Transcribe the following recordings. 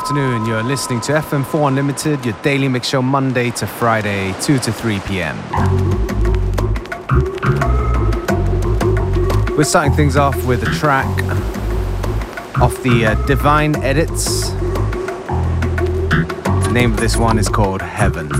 afternoon. You're listening to FM4 Unlimited, your daily mix show Monday to Friday, 2 to 3 p.m. We're starting things off with a track off the uh, Divine Edits. The name of this one is called Heaven.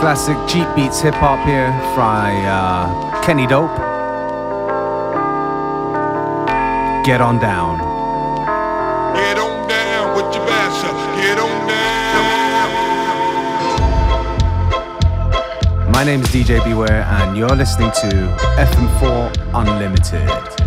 Classic Jeep Beats hip hop here by uh, Kenny Dope. Get on down. Get on down with your basher. Get on down. My name is DJ Beware, and you're listening to FM4 Unlimited.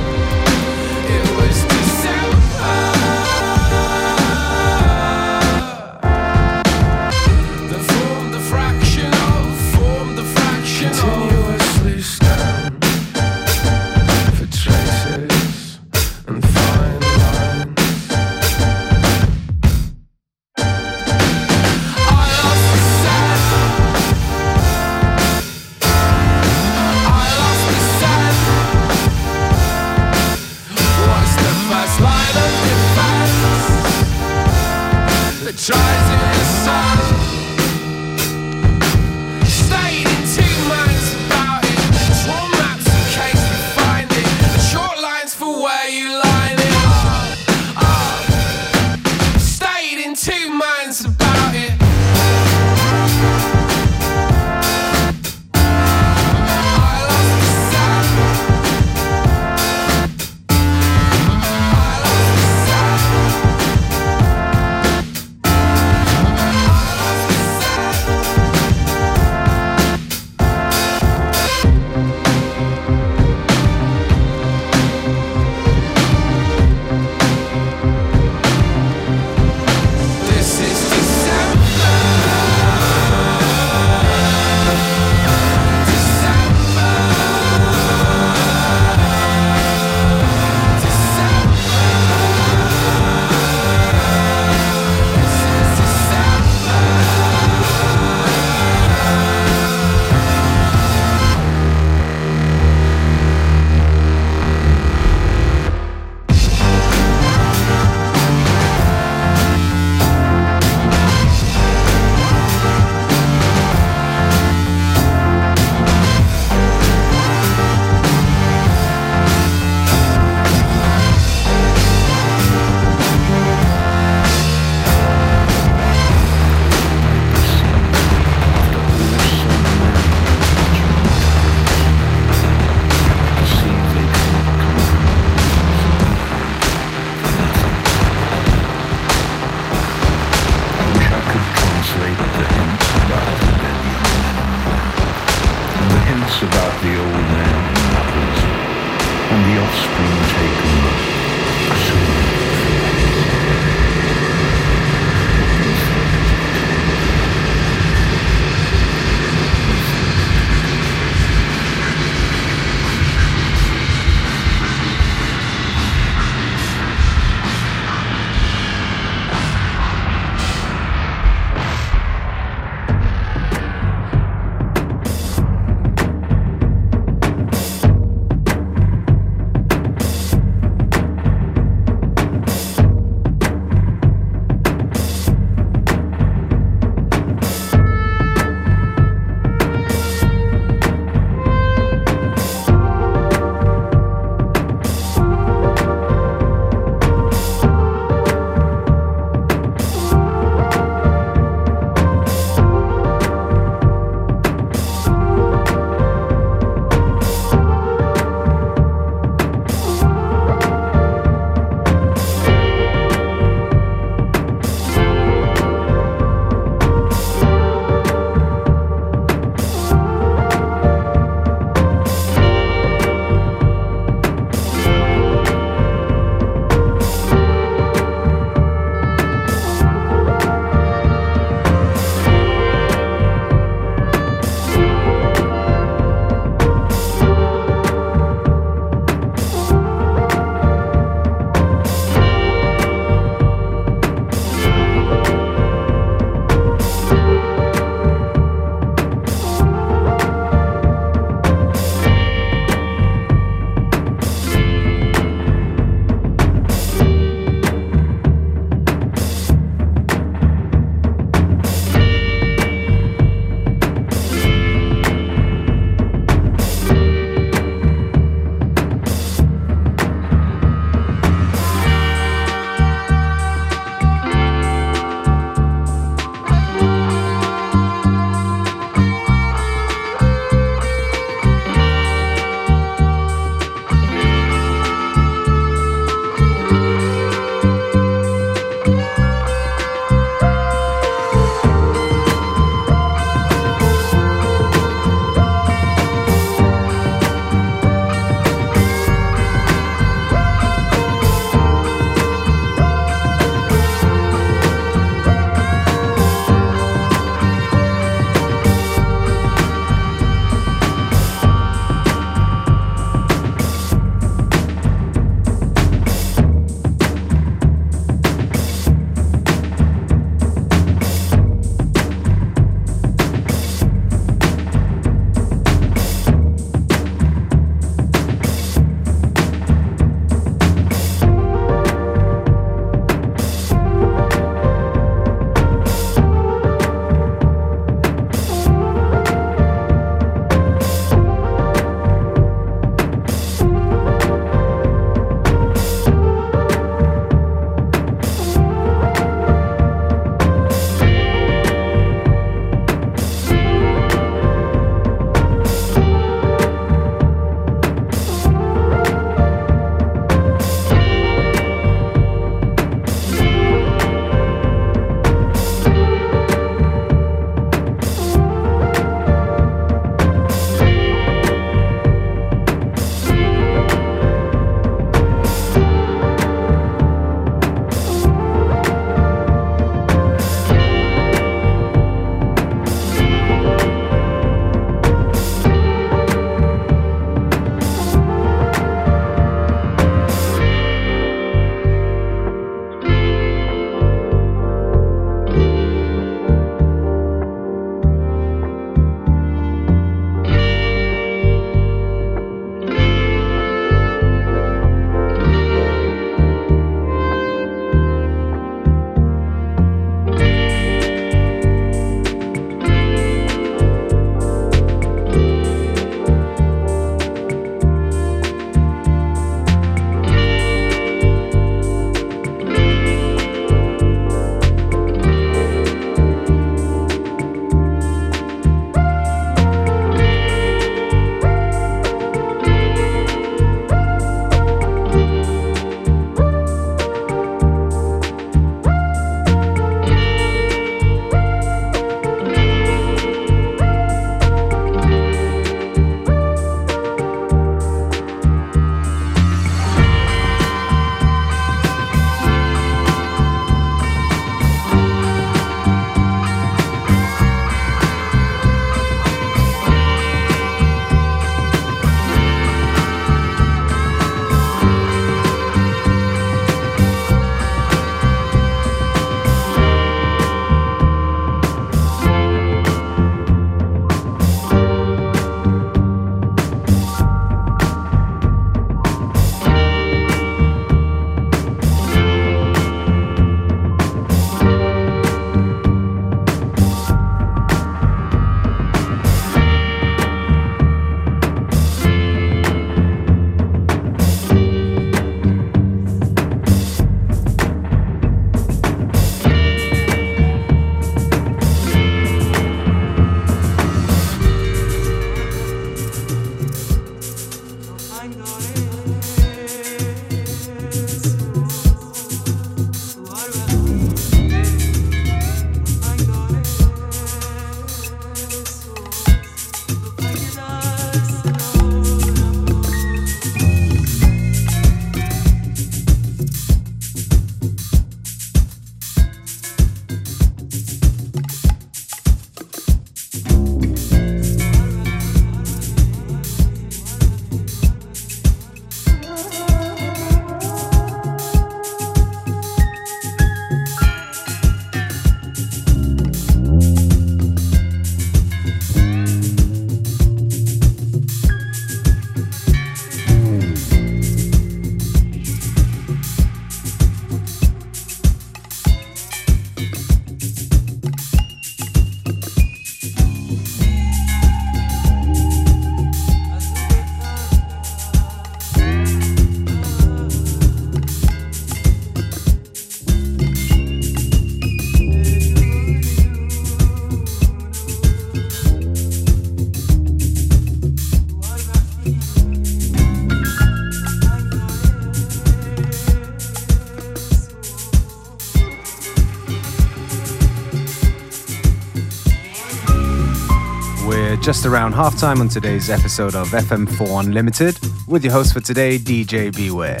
just around halftime on today's episode of FM4 Unlimited with your host for today, DJ Beware.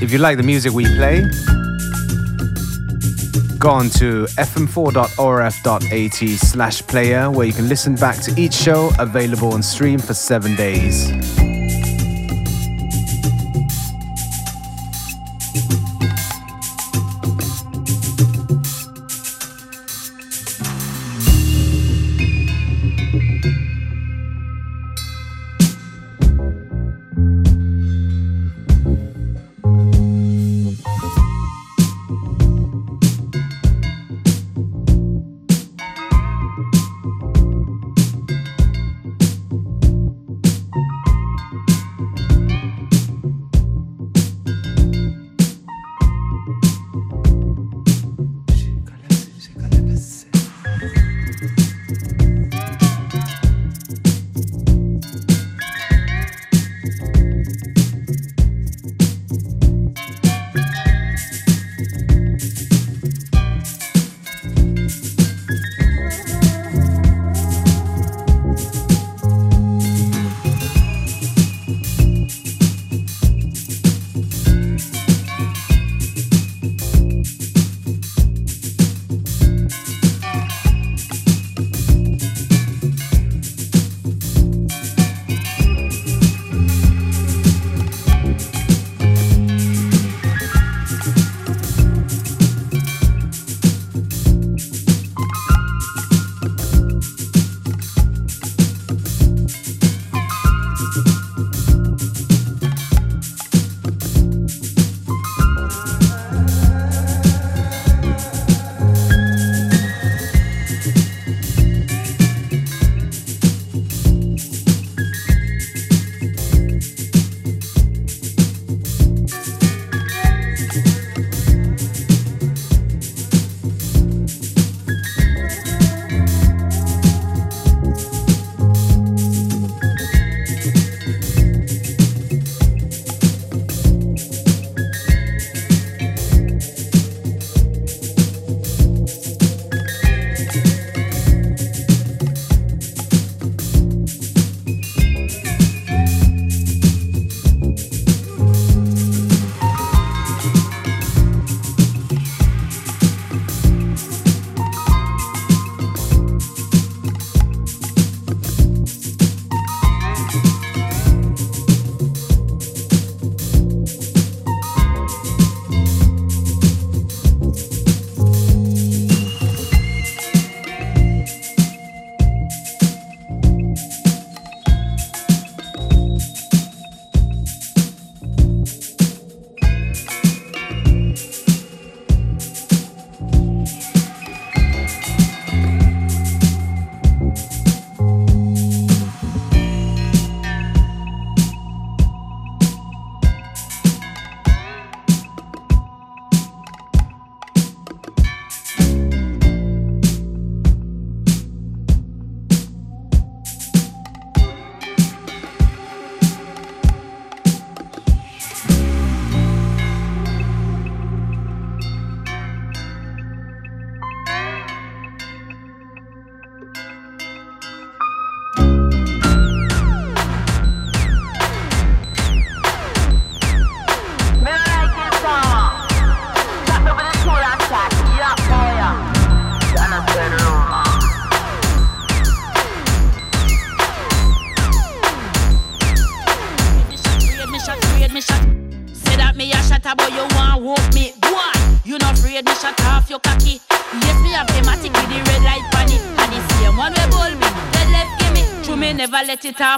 If you like the music we play, go on to fm4.orf.at slash player where you can listen back to each show available on stream for seven days.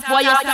Why you?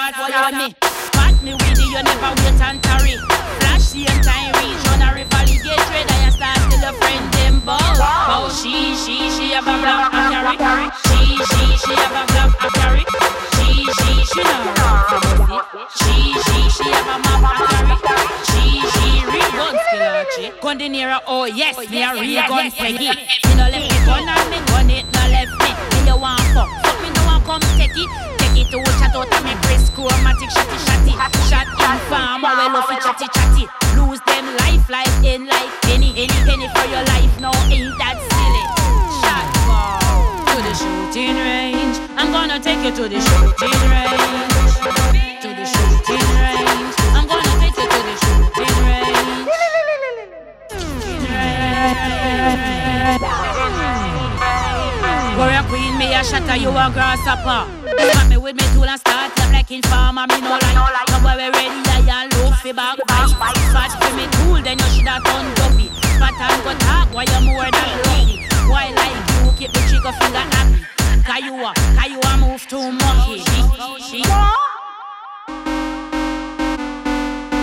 A grasshopper. Got me with me tool and start up like in farmer, me no like. Come where we ready, I and look fi back fight. Spot for me tool, then you shoulda done dopey. Spot and go talk, why you more than lucky. Why like you keep the trigger finger happy? Cause you a, you a move too monkey. She, she.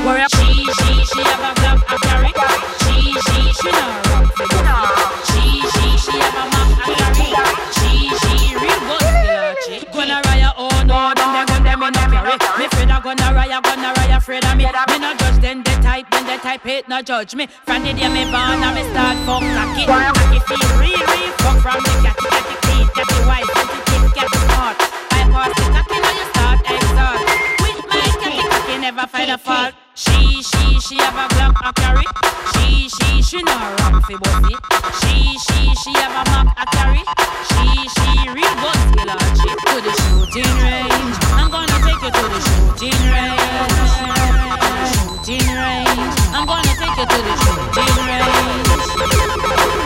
Warrior she, she, she have a black a carry. She, she, she no run. She, she, she have a map a carry. Carry. Me afraid I gonna raya, gonna raya, afraid of me. Me no judge them, they type, when they type hate, no judge me. From the day me born, I me start fuck cocky. Cocky feel real, real fuck from the catty, catty clean, catty white, catty thick, catty smart. I pass the cocky, now you start exalt. With my catty cocky, never find a fault. She, she, she have a black a carry. She, she, she no run fi bossy. She, she, she have a map a carry. She, she real good skill a chick to the shooting range. I'm gonna take you to the shooting range. Shooting range. I'm gonna take you to the shooting range.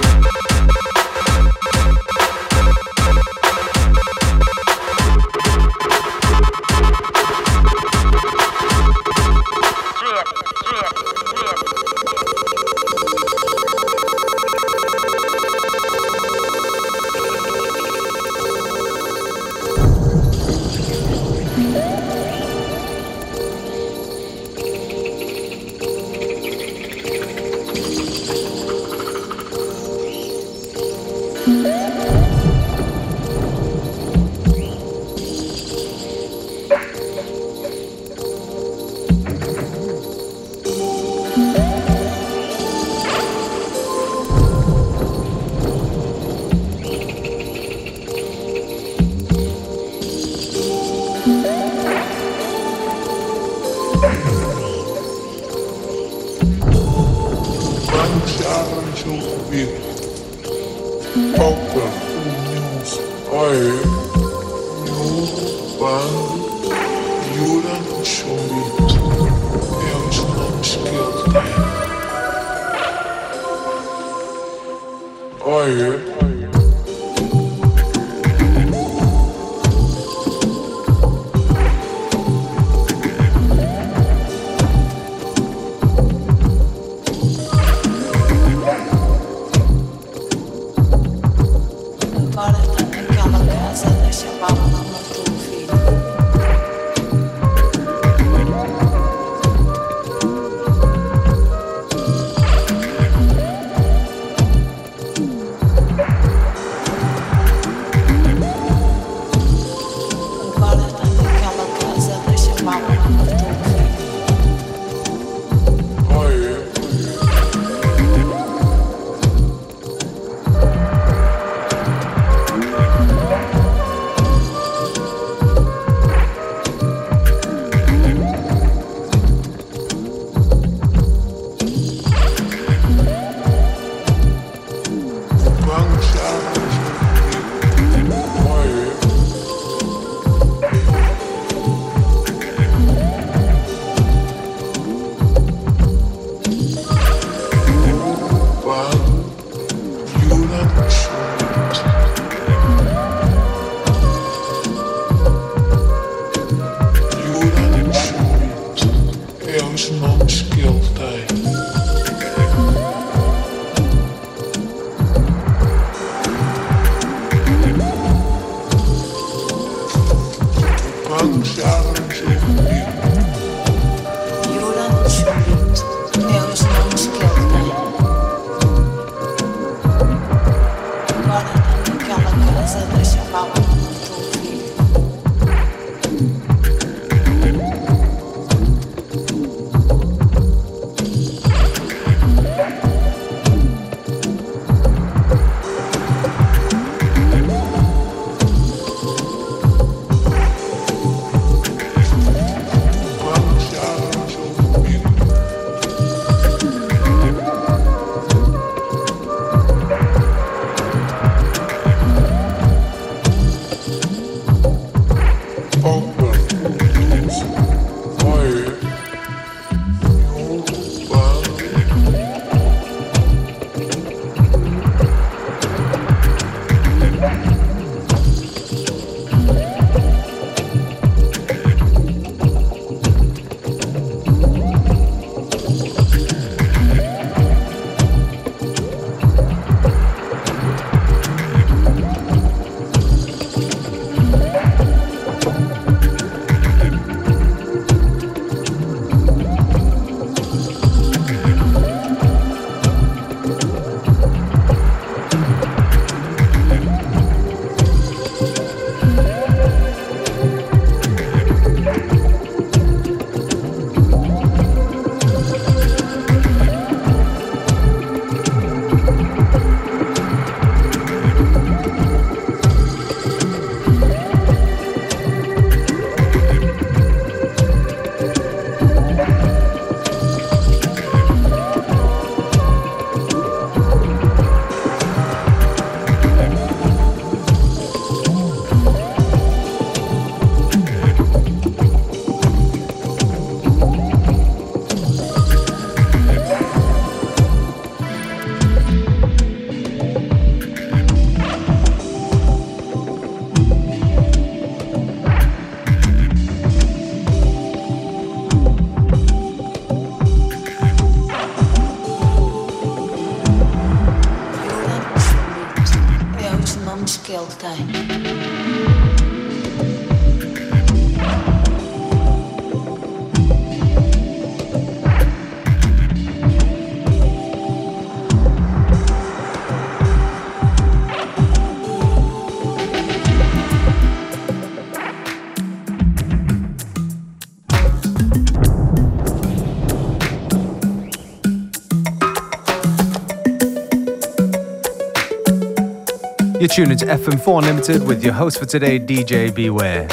You're to FM4 Unlimited with your host for today, DJ Beware.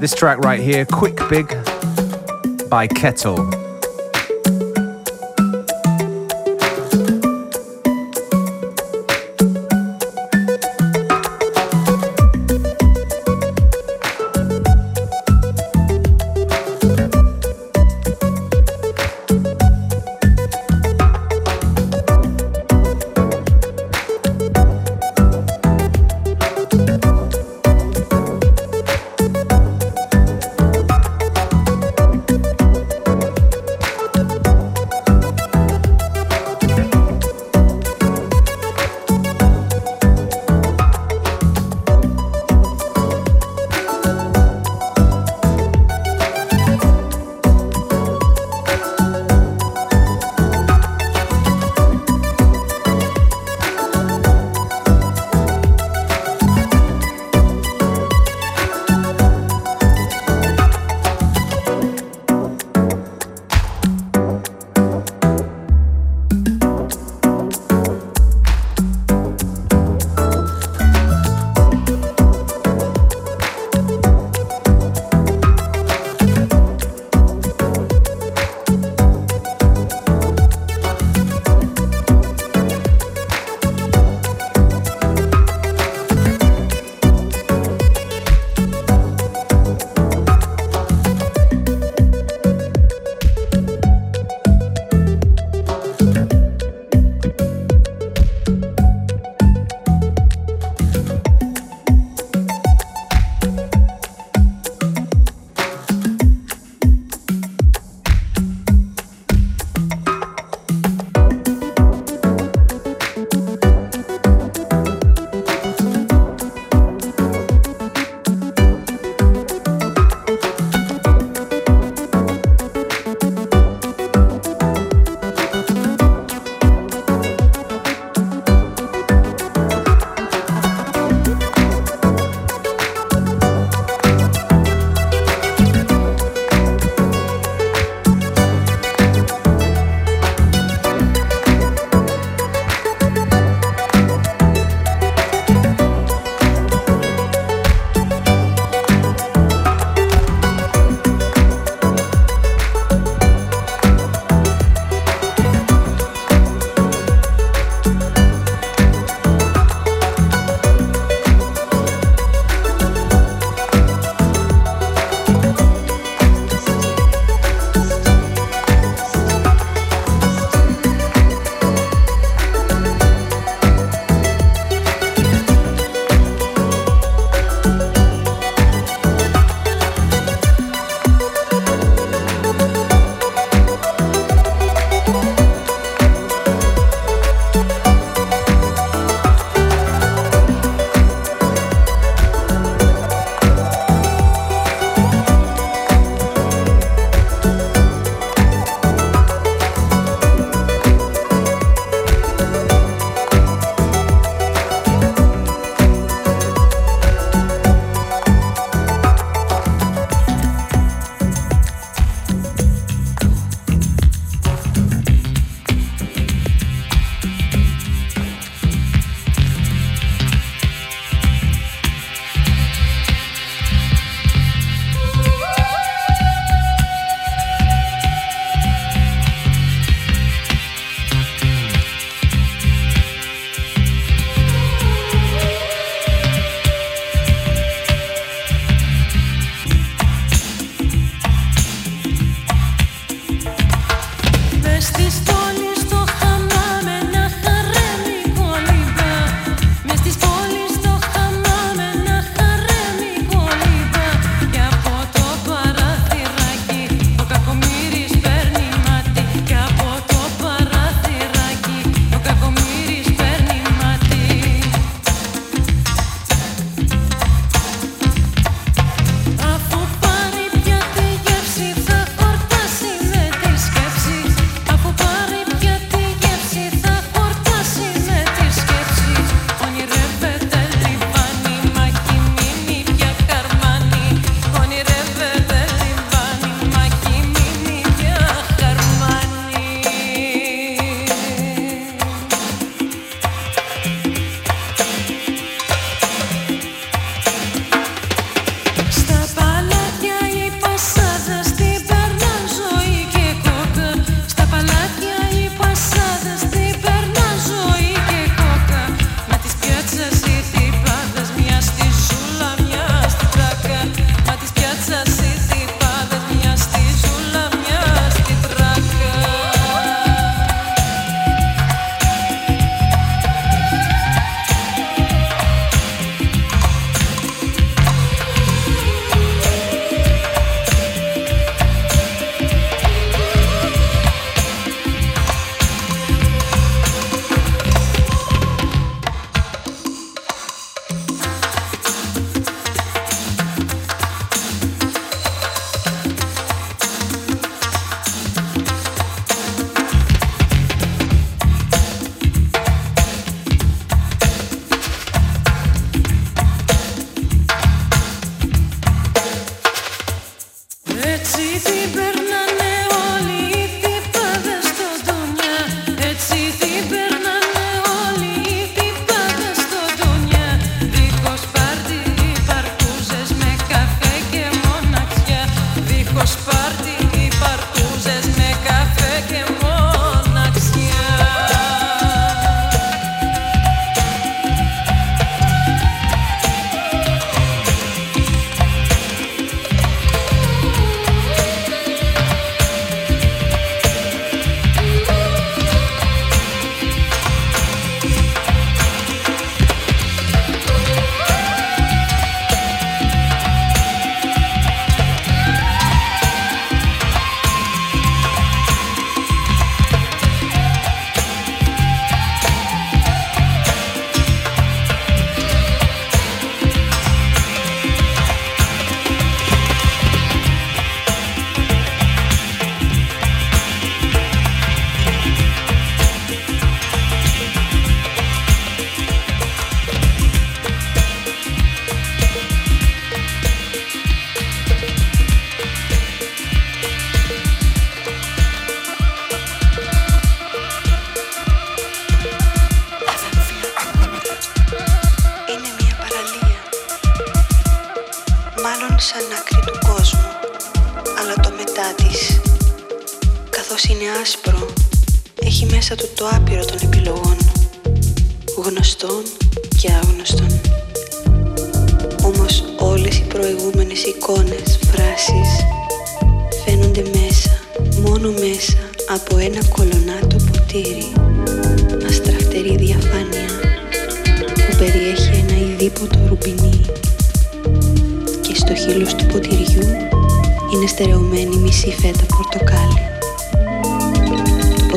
This track right here, Quick Big by Kettle.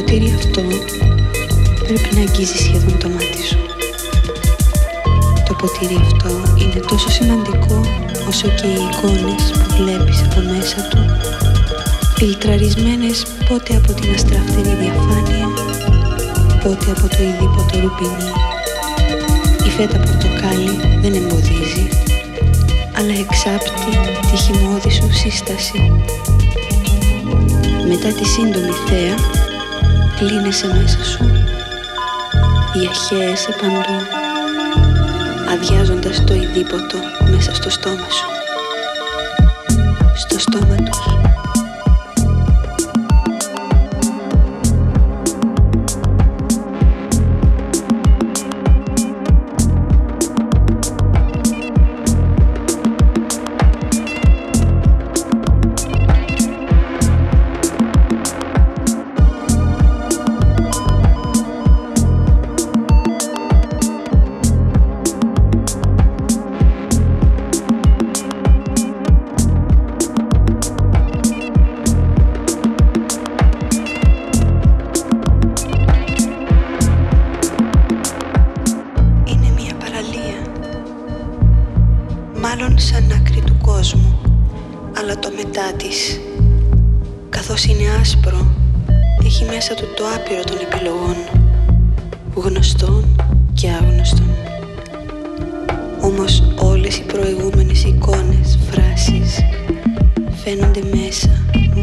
ποτήρι αυτό πρέπει να αγγίζει σχεδόν το μάτι σου. Το ποτήρι αυτό είναι τόσο σημαντικό όσο και οι εικόνες που βλέπεις από μέσα του φιλτραρισμένες πότε από την αστραφτερή διαφάνεια πότε από το ειδήποτε ρουπινί. Η φέτα πορτοκάλι δεν εμποδίζει αλλά εξάπτει τη χυμώδη σου σύσταση μετά τη σύντομη θέα Κλείνεσαι μέσα σου. Διαχέεσαι παντού. Αδειάζοντας το ειδήποτο μέσα στο στόμα σου.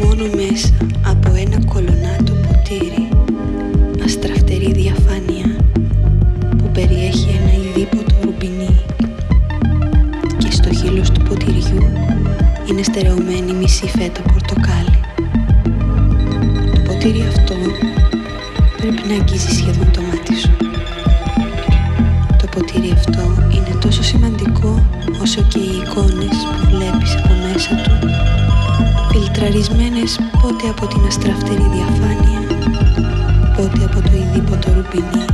μόνος μέσα από ένα κολονάτο ποτήρι αστραφτερή διαφάνεια που περιέχει ένα ειδήποτο ρουμπινί και στο χείλος του ποτηριού είναι στερεωμένη μισή φέτα πορτοκάλι. Το ποτήρι αυτό πρέπει να αγγίζει σχεδόν το μάτι σου. Το ποτήρι αυτό είναι τόσο σημαντικό όσο και οι εικόνες που βλέπεις από μέσα του φιλτραρισμένες πότε από την αστραφτερή διαφάνεια, πότε από το ειδήποτο ρουπινί.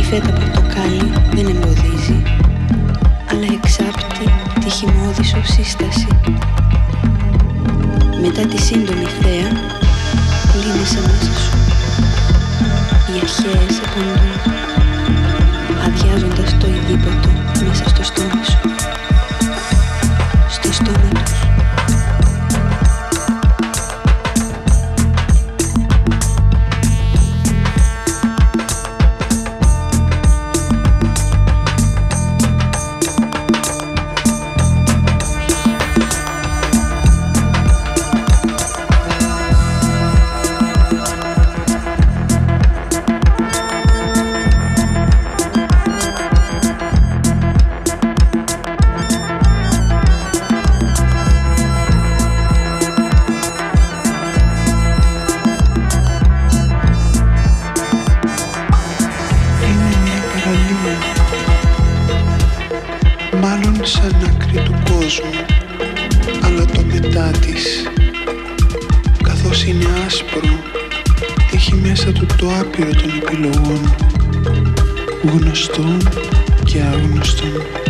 Η φέτα πορτοκάλι δεν εμποδίζει, αλλά εξάπτει τη χυμώδη σύσταση. Μετά τη σύντομη θέα, λύνεσαι μέσα σου. Οι αρχαίες επαντούν, αδειάζοντας το ειδήποτο μέσα στο στόμα σου. Αλλά το μετά της. Καθώς είναι άσπρο έχει μέσα του το άπειρο των επιλογών. Γνωστών και άγνωστων.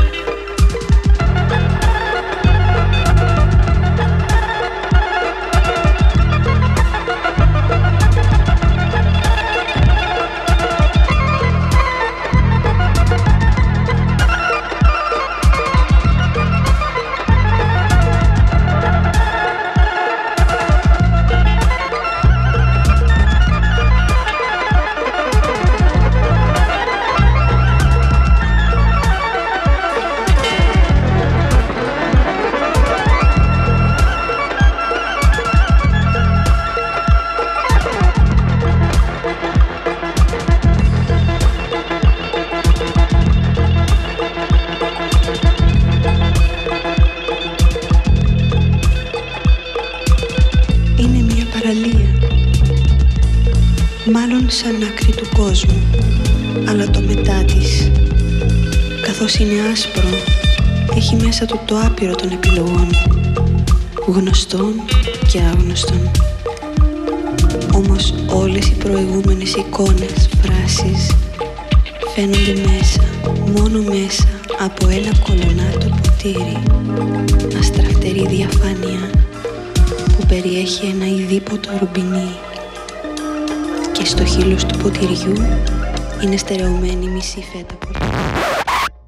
Μέσα του το άπειρο των επιλογών γνωστών και άγνωστων όμως όλες οι προηγούμενες εικόνες, φράσεις φαίνονται μέσα, μόνο μέσα από ένα κολονάτο ποτήρι αστραφτερή διαφάνεια που περιέχει ένα ειδήποτο ρουμπινί και στο χείλος του ποτηριού είναι στερεωμένη μισή φέτα ποτήρι.